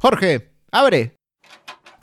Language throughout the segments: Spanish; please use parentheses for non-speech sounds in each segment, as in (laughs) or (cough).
Jorge, abre.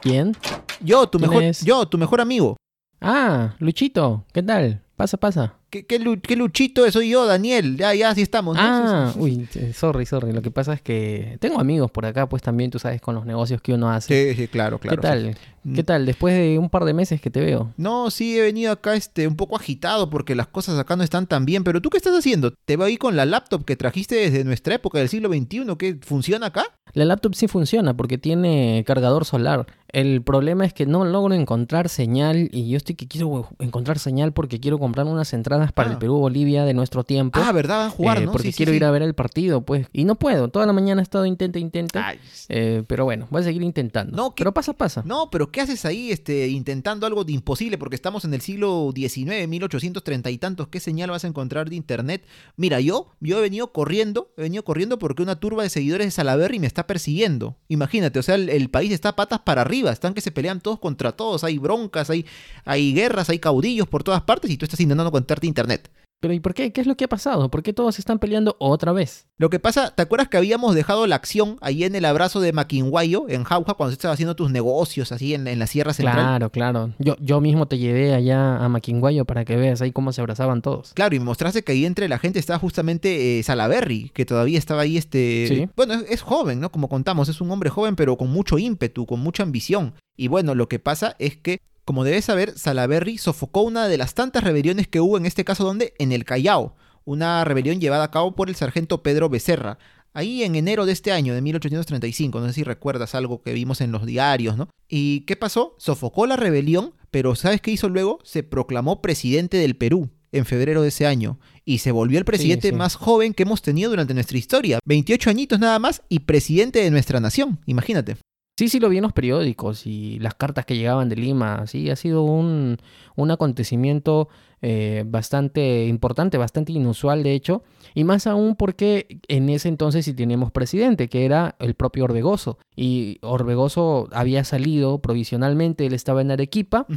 ¿Quién? Yo, tu ¿Quién mejor, es? yo, tu mejor amigo. Ah, Luchito, ¿qué tal? Pasa, pasa. ¿Qué, qué, lu- qué luchito? Soy yo, Daniel. Ya, ya, sí estamos. ¿no? Ah, uy, eh, sorry, sorry. Lo que pasa es que tengo amigos por acá, pues también tú sabes con los negocios que uno hace. sí, sí, claro, claro. ¿Qué tal? Mm. ¿Qué tal? Después de un par de meses que te veo. No, sí, he venido acá este, un poco agitado porque las cosas acá no están tan bien. Pero ¿tú qué estás haciendo? ¿Te va ahí con la laptop que trajiste desde nuestra época del siglo XXI? ¿Qué funciona acá? La laptop sí funciona porque tiene cargador solar. El problema es que no logro encontrar señal y yo estoy que quiero encontrar señal porque quiero comprar unas entradas para Ah. el Perú-Bolivia de nuestro tiempo. Ah, ¿verdad? Van a jugar, eh, ¿no? Porque Sí, quiero sí. ir a ver el partido, pues. Y no puedo. Toda la mañana he estado intenta, intenta. Ay, Eh, pero bueno, voy a seguir intentando. No, ¿qué- Pero pasa, pasa. No, pero ¿qué haces ahí este, intentando algo de imposible? Porque estamos en el siglo XIX, 1830 y tantos. ¿Qué señal vas a encontrar de internet? Mira, yo, yo he venido corriendo, he venido corriendo porque una turba de seguidores de Salaberry me está persiguiendo. Imagínate, o sea, el, el país está patas para arriba, están que se pelean todos contra todos, hay broncas, hay, hay guerras, hay caudillos por todas partes y tú estás intentando encontrarte internet. Pero ¿y por qué? ¿Qué es lo que ha pasado? ¿Por qué todos están peleando otra vez? Lo que pasa, ¿te acuerdas que habíamos dejado la acción ahí en el abrazo de Maquinguayo, en Jauja, cuando estabas haciendo tus negocios así en, en la Sierra Central? Claro, claro. Yo, yo mismo te llevé allá a Maquinguayo para que veas ahí cómo se abrazaban todos. Claro, y me mostraste que ahí entre la gente estaba justamente eh, Salaberry, que todavía estaba ahí, este... Sí. Bueno, es, es joven, ¿no? Como contamos, es un hombre joven, pero con mucho ímpetu, con mucha ambición. Y bueno, lo que pasa es que, como debes saber, Salaberry sofocó una de las tantas rebeliones que hubo en este caso, donde En el Callao. Una rebelión llevada a cabo por el sargento Pedro Becerra. Ahí en enero de este año, de 1835, no sé si recuerdas algo que vimos en los diarios, ¿no? ¿Y qué pasó? Sofocó la rebelión, pero ¿sabes qué hizo luego? Se proclamó presidente del Perú en febrero de ese año y se volvió el presidente sí. más joven que hemos tenido durante nuestra historia. 28 añitos nada más y presidente de nuestra nación, imagínate. Sí, sí lo vi en los periódicos y las cartas que llegaban de Lima. Sí, ha sido un, un acontecimiento eh, bastante importante, bastante inusual de hecho. Y más aún porque en ese entonces sí teníamos presidente, que era el propio Orbegoso. Y Orbegoso había salido provisionalmente, él estaba en Arequipa.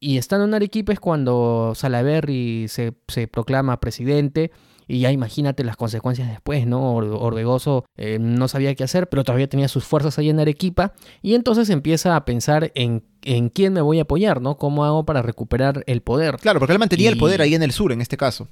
Y estando en Arequipa es cuando Salaverry se, se proclama presidente. Y ya imagínate las consecuencias después, ¿no? Or- Orbegoso eh, no sabía qué hacer, pero todavía tenía sus fuerzas ahí en Arequipa. Y entonces empieza a pensar en, en quién me voy a apoyar, ¿no? ¿Cómo hago para recuperar el poder? Claro, porque él mantenía el poder ahí en el sur, en este caso.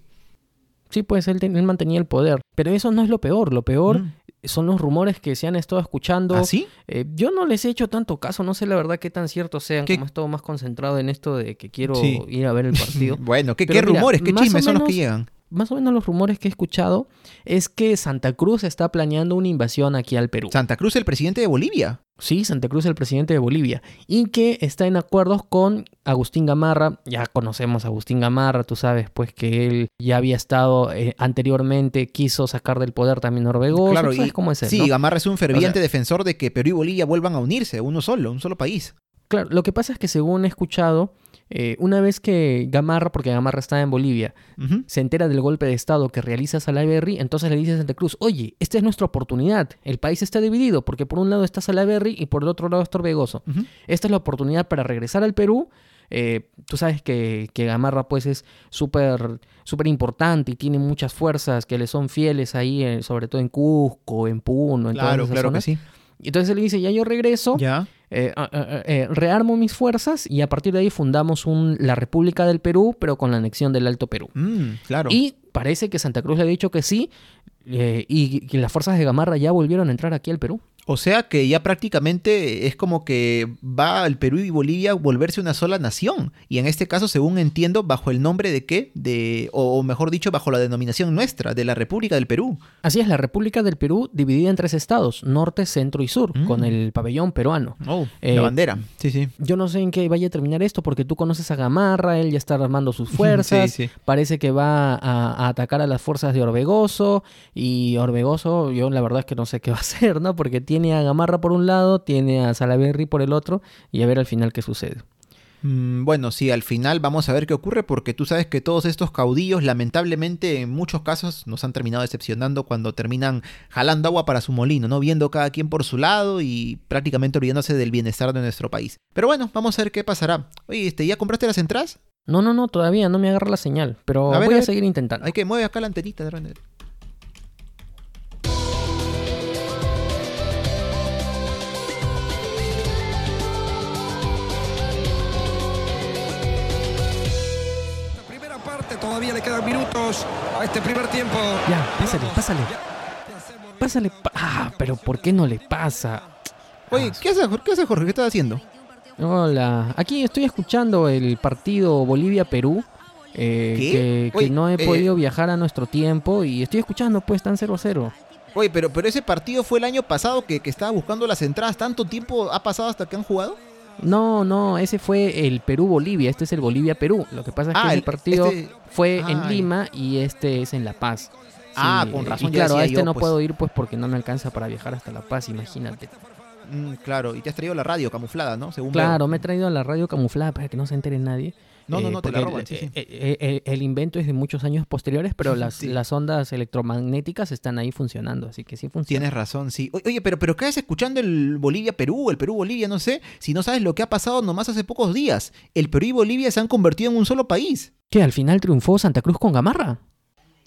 Sí, pues él, él mantenía el poder. Pero eso no es lo peor. Lo peor Mm. son los rumores que se han estado escuchando. ¿Ah, sí? Eh, yo no les he hecho tanto caso, no sé la verdad qué tan ciertos sean, ¿Qué? como he estado más concentrado en esto de que quiero Sí. ir a ver el (laughs) partido. Bueno, ¿qué, Pero qué mira, rumores, qué chismes son los que llegan? más o menos los rumores que he escuchado es que Santa Cruz está planeando una invasión aquí al Perú. Santa Cruz, el presidente de Bolivia. Sí, Santa Cruz es el presidente de Bolivia. Y que está en acuerdos con Agustín Gamarra. Ya conocemos a Agustín Gamarra, tú sabes, pues que él ya había estado eh, anteriormente, quiso sacar del poder también a Orbegoso. claro, sabes y- cómo es él, Sí, ¿no? Gamarra es un ferviente O sea- defensor de que Perú y Bolivia vuelvan a unirse, uno solo, un solo país. Claro, lo que pasa es que según he escuchado, eh, una vez que Gamarra, porque Gamarra está en Bolivia, se entera del golpe de Estado que realiza Salaverry, entonces le dice a Santa Cruz, oye, esta es nuestra oportunidad, el país está dividido, porque por un lado está Salaverry y por el otro lado está Orbegoso. Esta es la oportunidad para regresar al Perú. Eh, tú sabes que, que Gamarra pues es súper súper importante y tiene muchas fuerzas que le son fieles ahí, eh, sobre todo en Cusco, en Puno, en todas Claro, esas claro que zonas. sí. Y entonces él le dice, ya yo regreso, Ya. Eh, ah, ah, ah, eh, rearmo mis fuerzas y a partir de ahí fundamos un- la República del Perú, pero con la anexión del Alto Perú. Mm, claro. Y parece que Santa Cruz le ha dicho que sí, eh, y que las fuerzas de Gamarra ya volvieron a entrar aquí al Perú. O sea que ya prácticamente es como que va el Perú y Bolivia a volverse una sola nación. Y en este caso, según entiendo, bajo el nombre de qué? De, o, mejor dicho, bajo la denominación nuestra, de la República del Perú. Así es, la República del Perú dividida en tres estados, norte, centro y sur, Mm. con el pabellón peruano. Oh, Eh, la bandera. Sí, sí. Yo no sé en qué vaya a terminar esto, porque tú conoces a Gamarra, él ya está armando sus (laughs) fuerzas, Sí, sí. parece que va a, a atacar a las fuerzas de Orbegoso, y Orbegoso, yo la verdad es que no sé qué va a (laughs) hacer, ¿no? Porque tiene a Gamarra por un lado, tiene a Salaverry por el otro, y a ver al final qué sucede. Mm, Bueno, sí, al final vamos a ver qué ocurre porque tú sabes que todos estos caudillos lamentablemente en muchos casos nos han terminado decepcionando cuando terminan jalando agua para su molino, ¿no? Viendo cada quien por su lado y prácticamente olvidándose del bienestar de nuestro país. Pero bueno, vamos a ver qué pasará. Oye, este, ¿ya compraste las entradas? No, no, no, todavía no me agarra la señal, pero A ver, voy a seguir intentando. Hay que mueve acá la antenita de repente. Todavía le quedan minutos a este primer tiempo. Ya, pásale, pásale. Pásale. pa- ah, pero ¿por qué no le pasa? Oye, ¿qué haces, Jorge? ¿Qué haces, Jorge? ¿Qué estás haciendo? Hola, aquí estoy escuchando el partido Bolivia-Perú. eh, que, que Oye, no he eh, podido viajar a nuestro tiempo y estoy escuchando, pues están 0-0. Oye, pero, pero ese partido fue el año pasado que, que estaba buscando las entradas. ¿Tanto tiempo ha pasado hasta que han jugado? No, no, ese fue el Perú-Bolivia, este es el Bolivia-Perú. Lo que pasa es que Ah, el, partido este- fue Ah, en. Lima y este es en La Paz. Ah, con y razón, ya claro, a este yo, no pues. puedo ir pues porque no me alcanza para viajar hasta La Paz, imagínate. Mm, claro, y te has traído la radio camuflada, ¿no? Según Claro, veo. me he traído la radio camuflada para que no se entere nadie. No, no, Eh, no, te la roban, el, sí, sí. eh, eh, el invento es de muchos años posteriores, pero (laughs) las, Sí. las ondas electromagnéticas están ahí funcionando, así que sí funciona. Tienes razón, sí. Oye, pero, pero ¿qué haces escuchando el Bolivia-Perú, el Perú-Bolivia, no sé? Si no sabes lo que ha pasado nomás hace pocos días. El Perú y Bolivia se han convertido en un solo país. ¿Qué? ¿Al final triunfó Santa Cruz con Gamarra?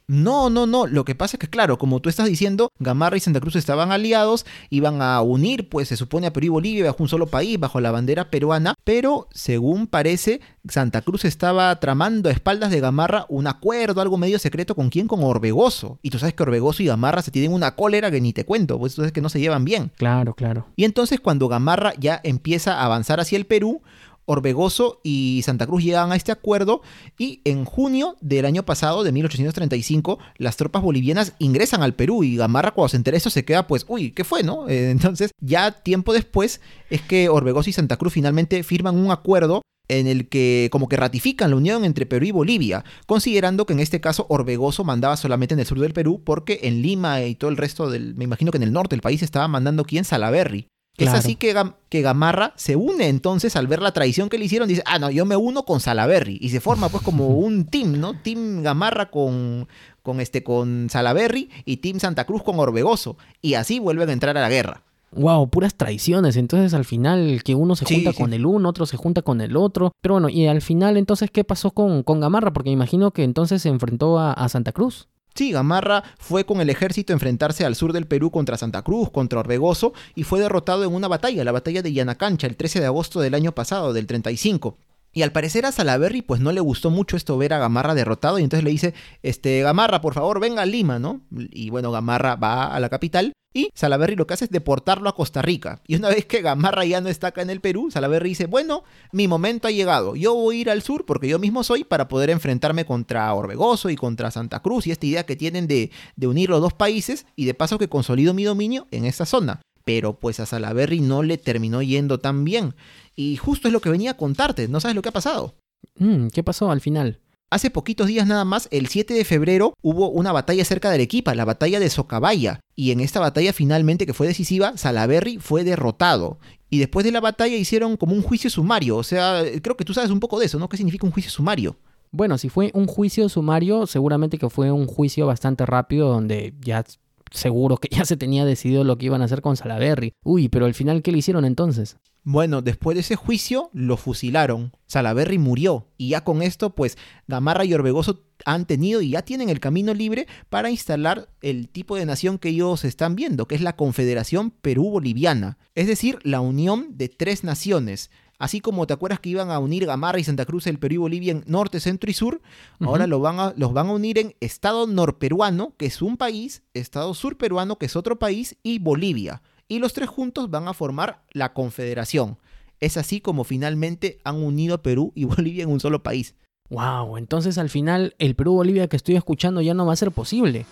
No, no, no. Lo que pasa es que, claro, como tú estás diciendo, Gamarra y Santa Cruz estaban aliados, iban a unir, pues se supone a Perú y Bolivia bajo un solo país, bajo la bandera peruana, pero según parece, Santa Cruz estaba tramando a espaldas de Gamarra un acuerdo, algo medio secreto con quién, con Orbegoso. Y tú sabes que Orbegoso y Gamarra se tienen una cólera que ni te cuento, pues tú sabes que no se llevan bien. Claro, claro. Y entonces cuando Gamarra ya empieza a avanzar hacia el Perú, Orbegoso y Santa Cruz llegan a este acuerdo y en junio del año pasado, de 1835, las tropas bolivianas ingresan al Perú y Gamarra cuando se entera esto se queda pues, uy, ¿qué fue, no? Eh, entonces ya tiempo después es que Orbegoso y Santa Cruz finalmente firman un acuerdo en el que como que ratifican la unión entre Perú y Bolivia, considerando que en este caso Orbegoso mandaba solamente en el sur del Perú porque en Lima y todo el resto del, me imagino que en el norte del país estaba mandando quién, Salaberry. Claro. Es así que, Gam- que Gamarra se une entonces al ver la traición que le hicieron, dice, ah, no, yo me uno con Salaberry. Y se forma pues como (laughs) un team, ¿no? Team Gamarra con, con, este, con Salaberry y Team Santa Cruz con Orbegoso. Y así vuelven a entrar a la guerra. Wow, puras traiciones. Entonces al final que uno se Sí, junta sí. con el uno, otro se junta con el otro. Pero bueno, y al final entonces, ¿qué pasó con, con Gamarra? Porque me imagino que entonces se enfrentó a, a Santa Cruz. Sí, Gamarra fue con el ejército a enfrentarse al sur del Perú contra Santa Cruz, contra Orbegoso, y fue derrotado en una batalla, la batalla de Yanacancha, el 13 de agosto del año pasado, del 35. Y al parecer a Salaberry pues no le gustó mucho esto ver a Gamarra derrotado y entonces le dice, este, Gamarra, por favor, venga a Lima, ¿no? Y bueno, Gamarra va a la capital y Salaberry lo que hace es deportarlo a Costa Rica. Y una vez que Gamarra ya no está acá en el Perú, Salaberry dice, bueno, mi momento ha llegado, yo voy a ir al sur porque yo mismo soy para poder enfrentarme contra Orbegoso y contra Santa Cruz y esta idea que tienen de, unir los dos países y de paso que consolido mi dominio en esta zona. Pero pues a Salaberry no le terminó yendo tan bien. Y justo es lo que venía a contarte, ¿no sabes lo que ha pasado? Mm, ¿Qué pasó al final? Hace poquitos días nada más, el 7 de febrero, hubo una batalla cerca de Arequipa, la batalla de Socabaya. Y en esta batalla finalmente, que fue decisiva, Salaberry fue derrotado. Y después de la batalla hicieron como un juicio sumario. O sea, creo que tú sabes un poco de eso, ¿no? ¿Qué significa un juicio sumario? Bueno, si fue un juicio sumario, seguramente que fue un juicio bastante rápido donde ya seguro que (laughs) ya se tenía decidido lo que iban a hacer con Salaberry. Uy, pero al final, ¿qué le hicieron entonces? Bueno, después de ese juicio, lo fusilaron. Salaberry murió. Y ya con esto, pues, Gamarra y Orbegoso han tenido y ya tienen el camino libre para instalar el tipo de nación que ellos están viendo, que es la Confederación Perú-Boliviana. Es decir, la unión de tres naciones. Así como te acuerdas que iban a unir Gamarra y Santa Cruz, el Perú y Bolivia en norte, centro y sur, ahora lo van a- los van a unir en Estado norperuano, que es un país, Estado surperuano, que es otro país, y Bolivia. Y los tres juntos van a formar la Confederación. Es así como finalmente han unido a Perú y (laughs) Bolivia en un solo país. Wow, entonces al final el Perú-Bolivia que estoy escuchando ya no va a ser posible.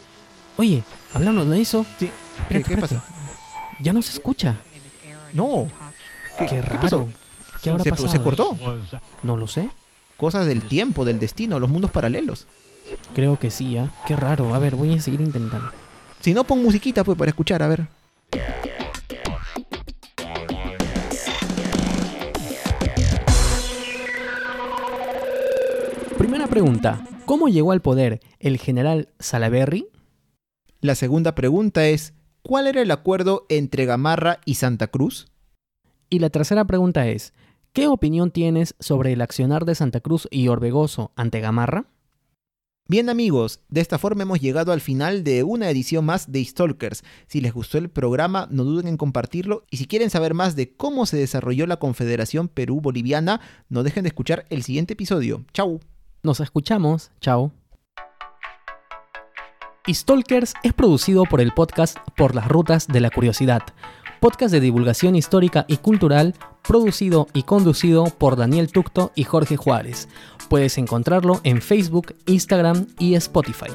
Oye, hablando de eso, Sí. Espérate, ¿Qué, pasa? ya no se escucha. No. ¿Qué, Qué raro. pasó? ¿Qué habrá ¿Se, pasado? se cortó. No lo sé. Cosas del tiempo, del destino, los mundos paralelos. Creo que sí, ¿ah? Qué raro. A ver, voy a seguir intentando. Si no, pon musiquita pues para escuchar, a ver. Primera pregunta. ¿Cómo llegó al poder el general Salaberry? La segunda pregunta es, ¿cuál era el acuerdo entre Gamarra y Santa Cruz? Y la tercera pregunta es, ¿qué opinión tienes sobre el accionar de Santa Cruz y Orbegoso ante Gamarra? Bien amigos, de esta forma hemos llegado al final de una edición más de Stalkers. Si les gustó el programa, no duden en compartirlo y si quieren saber más de cómo se desarrolló la Confederación Perú-Boliviana, no dejen de escuchar el siguiente episodio. Chau. Nos escuchamos. Chao. Stalkers es producido por el podcast Por las Rutas de la Curiosidad, podcast de divulgación histórica y cultural producido y conducido por Daniel Tucto y Jorge Juárez. Puedes encontrarlo en Facebook, Instagram y Spotify.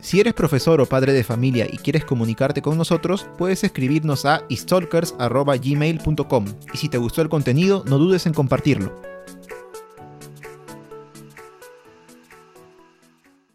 Si eres profesor o padre de familia y quieres comunicarte con nosotros, puedes escribirnos a stalkers.gmail.com y si te gustó el contenido, no dudes en compartirlo.